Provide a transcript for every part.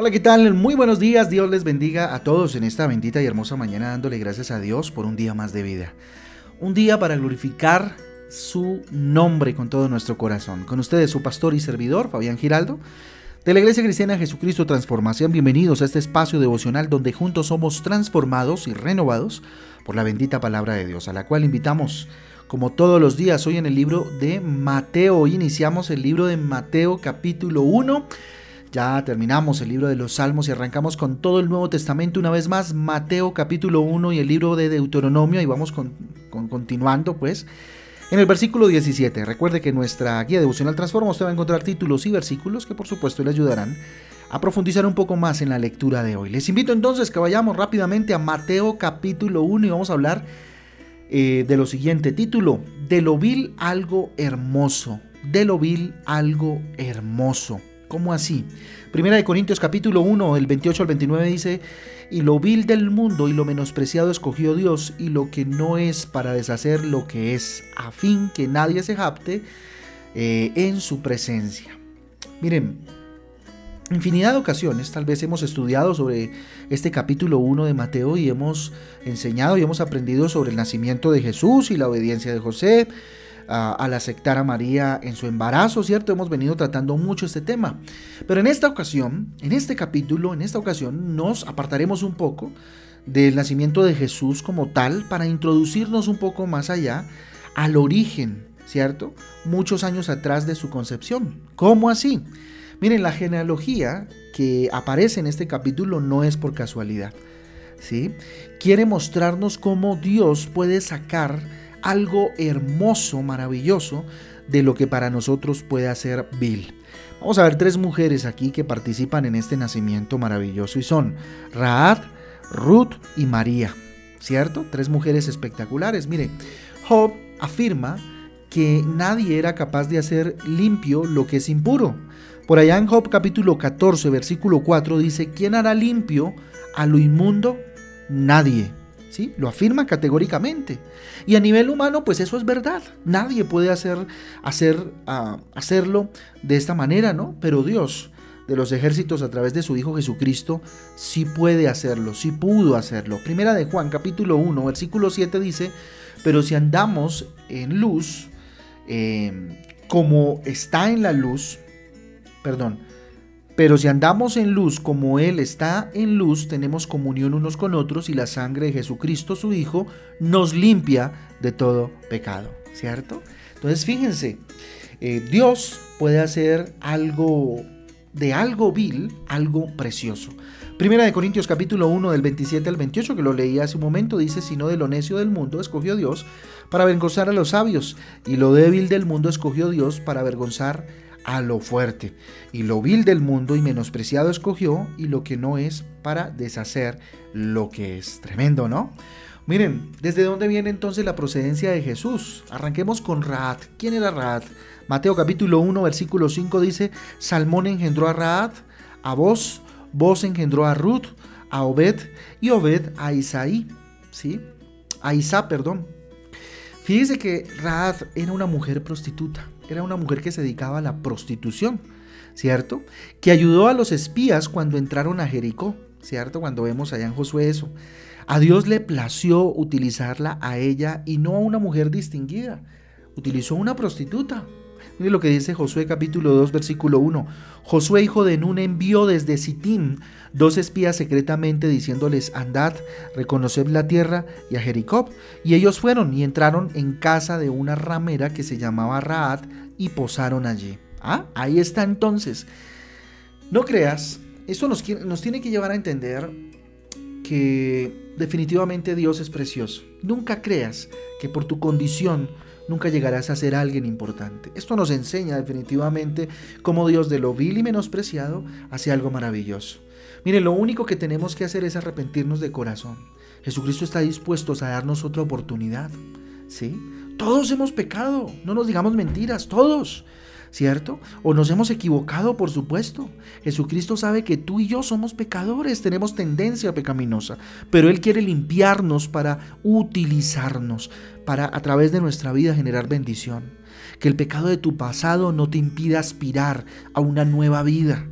Hola, ¿qué tal? Muy buenos días. Dios les bendiga a todos en esta bendita y hermosa mañana dándole gracias a Dios por un día más de vida. Un día para glorificar su nombre con todo nuestro corazón. Con ustedes su pastor y servidor, Fabián Giraldo, de la Iglesia Cristiana Jesucristo Transformación. Bienvenidos a este espacio devocional donde juntos somos transformados y renovados por la bendita palabra de Dios, a la cual invitamos como todos los días hoy en el libro de Mateo. Hoy iniciamos el libro de Mateo capítulo 1 ya terminamos el libro de los Salmos y arrancamos con todo el Nuevo Testamento una vez más, Mateo capítulo 1 y el libro de Deuteronomio y vamos con, continuando pues. En el versículo 17, recuerde que nuestra guía devocional Transforma usted va a encontrar títulos y versículos que por supuesto le ayudarán a profundizar un poco más en la lectura de hoy. Les invito entonces que vayamos rápidamente a Mateo capítulo 1 y vamos a hablar eh, de lo siguiente título, de lo vil algo hermoso, de lo vil algo hermoso. ¿Cómo así? Primera de Corintios capítulo 1, el 28 al 29 dice, y lo vil del mundo y lo menospreciado escogió Dios, y lo que no es para deshacer lo que es, a fin que nadie se japte eh, en su presencia. Miren, infinidad de ocasiones tal vez hemos estudiado sobre este capítulo 1 de Mateo y hemos enseñado y hemos aprendido sobre el nacimiento de Jesús y la obediencia de José, al aceptar a María en su embarazo, ¿cierto? Hemos venido tratando mucho este tema. Pero en esta ocasión, en este capítulo, en esta ocasión, nos apartaremos un poco del nacimiento de Jesús como tal para introducirnos un poco más allá al origen, ¿cierto? Muchos años atrás de su concepción. ¿Cómo así? Miren, la genealogía que aparece en este capítulo no es por casualidad. ¿sí? Quiere mostrarnos cómo Dios puede sacar algo hermoso, maravilloso, de lo que para nosotros puede hacer Bill. Vamos a ver tres mujeres aquí que participan en este nacimiento maravilloso y son Raad, Ruth y María. ¿Cierto? Tres mujeres espectaculares. Mire, Job afirma que nadie era capaz de hacer limpio lo que es impuro. Por allá en Job capítulo 14, versículo 4 dice, ¿quién hará limpio a lo inmundo? Nadie. ¿Sí? Lo afirma categóricamente. Y a nivel humano, pues eso es verdad. Nadie puede hacer, hacer, ah, hacerlo de esta manera, ¿no? Pero Dios de los ejércitos a través de su Hijo Jesucristo sí puede hacerlo, sí pudo hacerlo. Primera de Juan capítulo 1, versículo 7 dice, pero si andamos en luz, em, como está en la luz, perdón, pero si andamos en luz como Él está en luz, tenemos comunión unos con otros y la sangre de Jesucristo, su Hijo, nos limpia de todo pecado, ¿cierto? Entonces fíjense, eh, Dios puede hacer algo de algo vil, algo precioso. Primera de Corintios capítulo 1 del 27 al 28, que lo leí hace un momento, dice, sino de lo necio del mundo escogió Dios para avergonzar a los sabios, y lo débil del mundo escogió Dios para avergonzar a lo fuerte, y lo vil del mundo y menospreciado escogió, y lo que no es para deshacer lo que es. Tremendo, ¿no? Miren, ¿desde dónde viene entonces la procedencia de Jesús? Arranquemos con Raad. ¿Quién era Raad? Mateo capítulo 1, versículo 5 dice, Salmón engendró a Raad, a vos, vos engendró a Ruth, a Obed, y Obed a Isaí, ¿sí? A Isa, perdón. Fíjese que Raad era una mujer prostituta era una mujer que se dedicaba a la prostitución, ¿cierto? Que ayudó a los espías cuando entraron a Jericó, ¿cierto? Cuando vemos allá en Josué eso. A Dios le plació utilizarla a ella y no a una mujer distinguida. Utilizó una prostituta. Mire lo que dice Josué capítulo 2 versículo 1. Josué hijo de Nun envió desde Sitín dos espías secretamente diciéndoles andad, reconoced la tierra y a Jericó. Y ellos fueron y entraron en casa de una ramera que se llamaba Raad y posaron allí. Ah, ahí está entonces. No creas, esto nos, nos tiene que llevar a entender que definitivamente Dios es precioso. Nunca creas que por tu condición nunca llegarás a ser alguien importante. Esto nos enseña definitivamente cómo Dios de lo vil y menospreciado hace algo maravilloso. Mire, lo único que tenemos que hacer es arrepentirnos de corazón. Jesucristo está dispuesto a darnos otra oportunidad. ¿Sí? Todos hemos pecado, no nos digamos mentiras, todos. ¿Cierto? O nos hemos equivocado, por supuesto. Jesucristo sabe que tú y yo somos pecadores, tenemos tendencia pecaminosa, pero Él quiere limpiarnos para utilizarnos, para a través de nuestra vida generar bendición. Que el pecado de tu pasado no te impida aspirar a una nueva vida.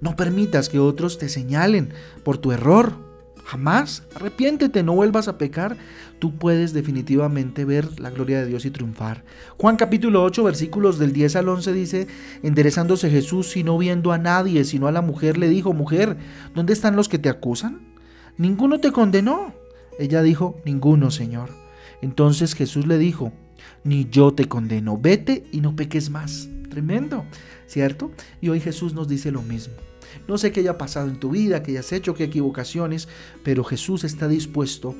No permitas que otros te señalen por tu error. Jamás. Arrepiéntete, no vuelvas a pecar. Tú puedes definitivamente ver la gloria de Dios y triunfar. Juan capítulo 8 versículos del 10 al 11 dice, enderezándose Jesús y no viendo a nadie, sino a la mujer, le dijo, mujer, ¿dónde están los que te acusan? Ninguno te condenó. Ella dijo, ninguno, Señor. Entonces Jesús le dijo, ni yo te condeno, vete y no peques más. Tremendo, ¿cierto? Y hoy Jesús nos dice lo mismo. No sé qué haya pasado en tu vida, qué hayas hecho, qué equivocaciones, pero Jesús está dispuesto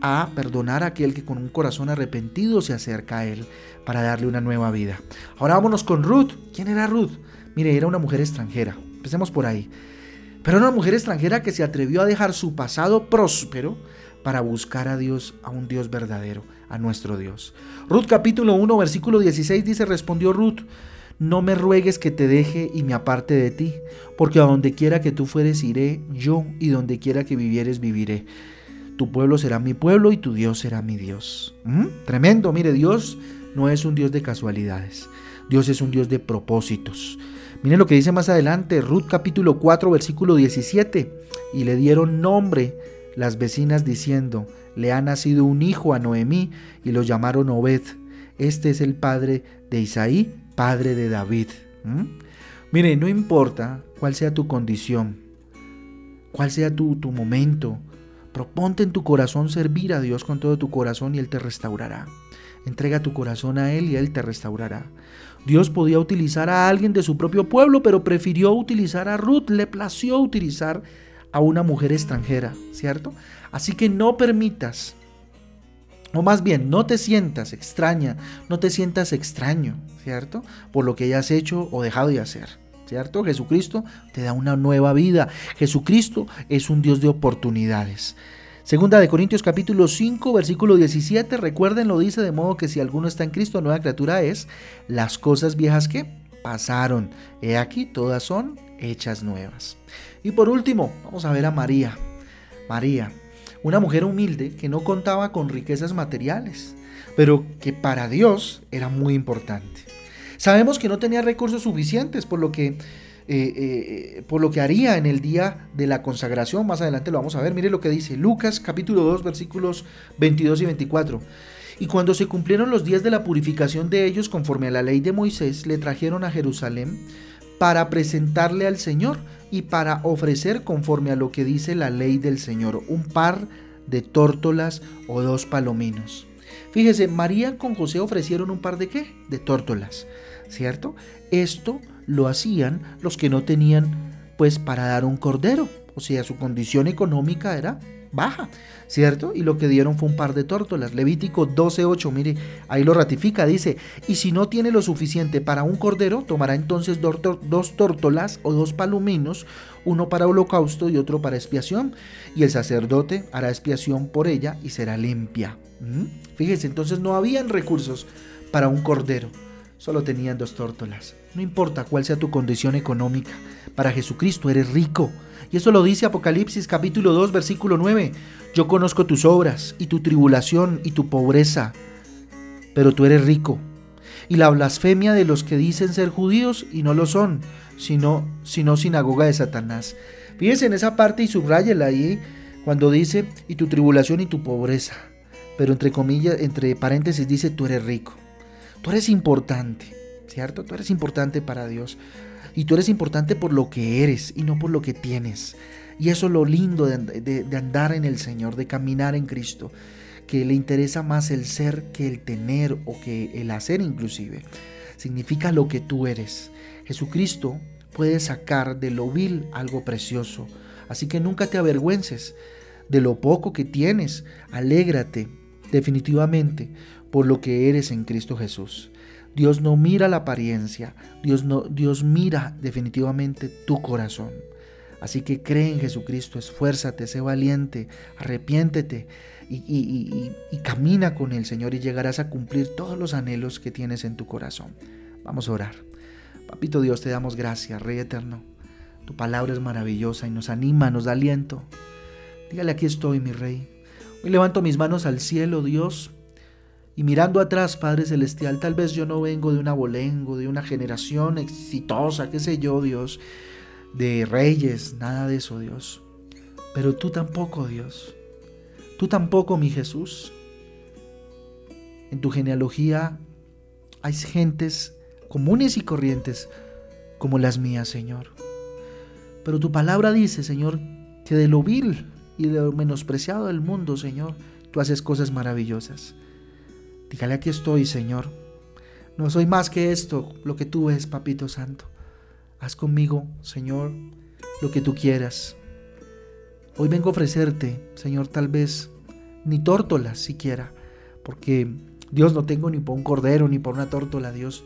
a perdonar a aquel que con un corazón arrepentido se acerca a Él para darle una nueva vida. Ahora vámonos con Ruth. ¿Quién era Ruth? Mire, era una mujer extranjera. Empecemos por ahí. Pero una mujer extranjera que se atrevió a dejar su pasado próspero para buscar a Dios, a un Dios verdadero, a nuestro Dios. Ruth capítulo 1, versículo 16 dice, respondió Ruth, no me ruegues que te deje y me aparte de ti, porque a donde quiera que tú fueres iré yo, y donde quiera que vivieres viviré. Tu pueblo será mi pueblo y tu Dios será mi Dios. ¿Mm? Tremendo, mire, Dios no es un Dios de casualidades, Dios es un Dios de propósitos. Miren lo que dice más adelante, Ruth capítulo 4, versículo 17, y le dieron nombre las vecinas diciendo, le ha nacido un hijo a Noemí y lo llamaron Obed. Este es el padre de Isaí Padre de David. Mire, no importa cuál sea tu condición, cuál sea tu, tu momento, proponte en tu corazón servir a Dios con todo tu corazón y Él te restaurará. Entrega tu corazón a Él y Él te restaurará. Dios podía utilizar a alguien de su propio pueblo, pero prefirió utilizar a Ruth, le plació utilizar a una mujer extranjera, ¿cierto? Así que no permitas o más bien, no te sientas extraña, no te sientas extraño, ¿cierto? Por lo que hayas hecho o dejado de hacer, ¿cierto? Jesucristo te da una nueva vida. Jesucristo es un Dios de oportunidades. Segunda de Corintios capítulo 5, versículo 17, recuerden, lo dice de modo que si alguno está en Cristo, nueva criatura es, las cosas viejas que pasaron, he aquí, todas son hechas nuevas. Y por último, vamos a ver a María. María, una mujer humilde que no contaba con riquezas materiales, pero que para Dios era muy importante. Sabemos que no tenía recursos suficientes, por lo que, eh, eh, por lo que haría en el día de la consagración. Más adelante lo vamos a ver. Mire lo que dice Lucas capítulo 2 versículos 22 y 24. Y cuando se cumplieron los días de la purificación de ellos conforme a la ley de Moisés, le trajeron a Jerusalén para presentarle al Señor y para ofrecer conforme a lo que dice la ley del Señor, un par de tórtolas o dos palominos. Fíjese, María con José ofrecieron un par de qué? De tórtolas, ¿cierto? Esto lo hacían los que no tenían pues para dar un cordero, o sea, su condición económica era baja, ¿cierto? Y lo que dieron fue un par de tórtolas. Levítico 12.8, mire, ahí lo ratifica, dice, y si no tiene lo suficiente para un cordero, tomará entonces dos tórtolas o dos paluminos, uno para holocausto y otro para expiación, y el sacerdote hará expiación por ella y será limpia. ¿Mm? Fíjese, entonces no habían recursos para un cordero, solo tenían dos tórtolas. No importa cuál sea tu condición económica, para Jesucristo eres rico. Y eso lo dice Apocalipsis capítulo 2 versículo 9. Yo conozco tus obras y tu tribulación y tu pobreza, pero tú eres rico. Y la blasfemia de los que dicen ser judíos y no lo son, sino, sino sinagoga de Satanás. Fíjense en esa parte y subrayela ahí cuando dice y tu tribulación y tu pobreza. Pero entre comillas, entre paréntesis dice tú eres rico. Tú eres importante, ¿cierto? Tú eres importante para Dios. Y tú eres importante por lo que eres y no por lo que tienes. Y eso es lo lindo de, andar en el Señor, de caminar en Cristo, que le interesa más el ser que el tener o que el hacer inclusive. Significa lo que tú eres. Jesucristo puede sacar de lo vil algo precioso. Así que nunca te avergüences de lo poco que tienes. Alégrate definitivamente por lo que eres en Cristo Jesús. Dios no mira la apariencia, Dios, no, Dios mira definitivamente tu corazón. Así que cree en Jesucristo, esfuérzate, sé valiente, arrepiéntete y, y, camina con el Señor y llegarás a cumplir todos los anhelos que tienes en tu corazón. Vamos a orar. Papito Dios, te damos gracias, Rey eterno. Tu palabra es maravillosa y nos anima, nos da aliento. Dígale, aquí estoy, mi Rey. Hoy levanto mis manos al cielo, Dios, y mirando atrás, Padre Celestial, tal vez yo no vengo de un abolengo, de una generación exitosa, qué sé yo, Dios. de reyes, nada de eso, Dios. Pero tú tampoco, Dios. Tú tampoco, mi Jesús. En tu genealogía hay gentes comunes y corrientes como las mías, Señor. Pero tu palabra dice, Señor, que de lo vil y de lo menospreciado del mundo, Señor, tú haces cosas maravillosas. Dígale, aquí estoy, Señor. No soy más que esto, lo que tú ves, Papito Santo. Haz conmigo, Señor, lo que tú quieras. Hoy vengo a ofrecerte, Señor, tal vez ni tórtolas siquiera, porque Dios no tengo ni por un cordero ni por una tórtola, Dios.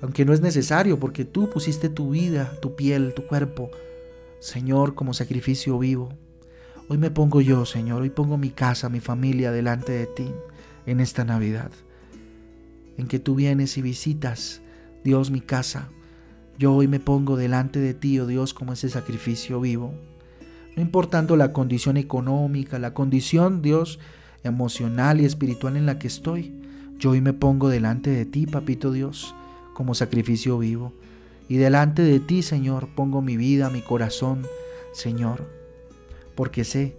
Aunque no es necesario, porque tú pusiste tu vida, tu piel, tu cuerpo, Señor, como sacrificio vivo. Hoy me pongo yo, Señor, hoy pongo mi casa, mi familia delante de ti en esta Navidad, en que tú vienes y visitas, Dios, mi casa. Yo hoy me pongo delante de ti, oh Dios, como ese sacrificio vivo. No importando la condición económica, la condición, Dios, emocional y espiritual en la que estoy, yo hoy me pongo delante de ti, Papito Dios, como sacrificio vivo. Y delante de ti, Señor, pongo mi vida, mi corazón, Señor, porque sé,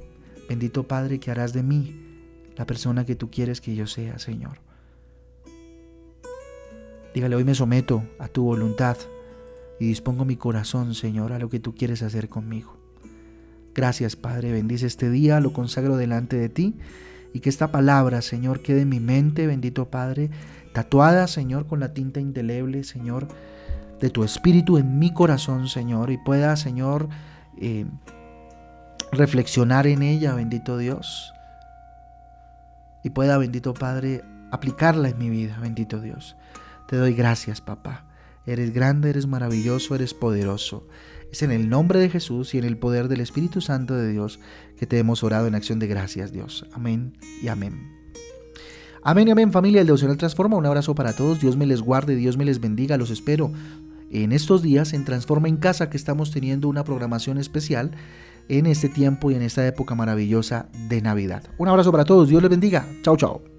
bendito Padre, que harás de mí la persona que tú quieres que yo sea, Señor. Dígale, hoy me someto a tu voluntad y dispongo mi corazón, Señor, a lo que tú quieres hacer conmigo. Gracias, Padre, bendice este día, lo consagro delante de ti y que esta palabra, Señor, quede en mi mente, bendito Padre, tatuada, Señor, con la tinta indeleble, Señor, de tu espíritu en mi corazón, Señor, y pueda, Señor, eh, reflexionar en ella, bendito Dios, y pueda, bendito Padre, aplicarla en mi vida, bendito Dios. Te doy gracias, papá. Eres grande, eres maravilloso, eres poderoso. Es en el nombre de Jesús y en el poder del Espíritu Santo de Dios que te hemos orado en acción de gracias, Dios. Amén y amén. Amén y amén, familia. El Devocional Transforma. Un abrazo para todos. Dios me les guarde, Dios me les bendiga. Los espero en estos días en Transforma en Casa que estamos teniendo una programación especial en este tiempo y en esta época maravillosa de Navidad. Un abrazo para todos, Dios les bendiga. Chao, chao.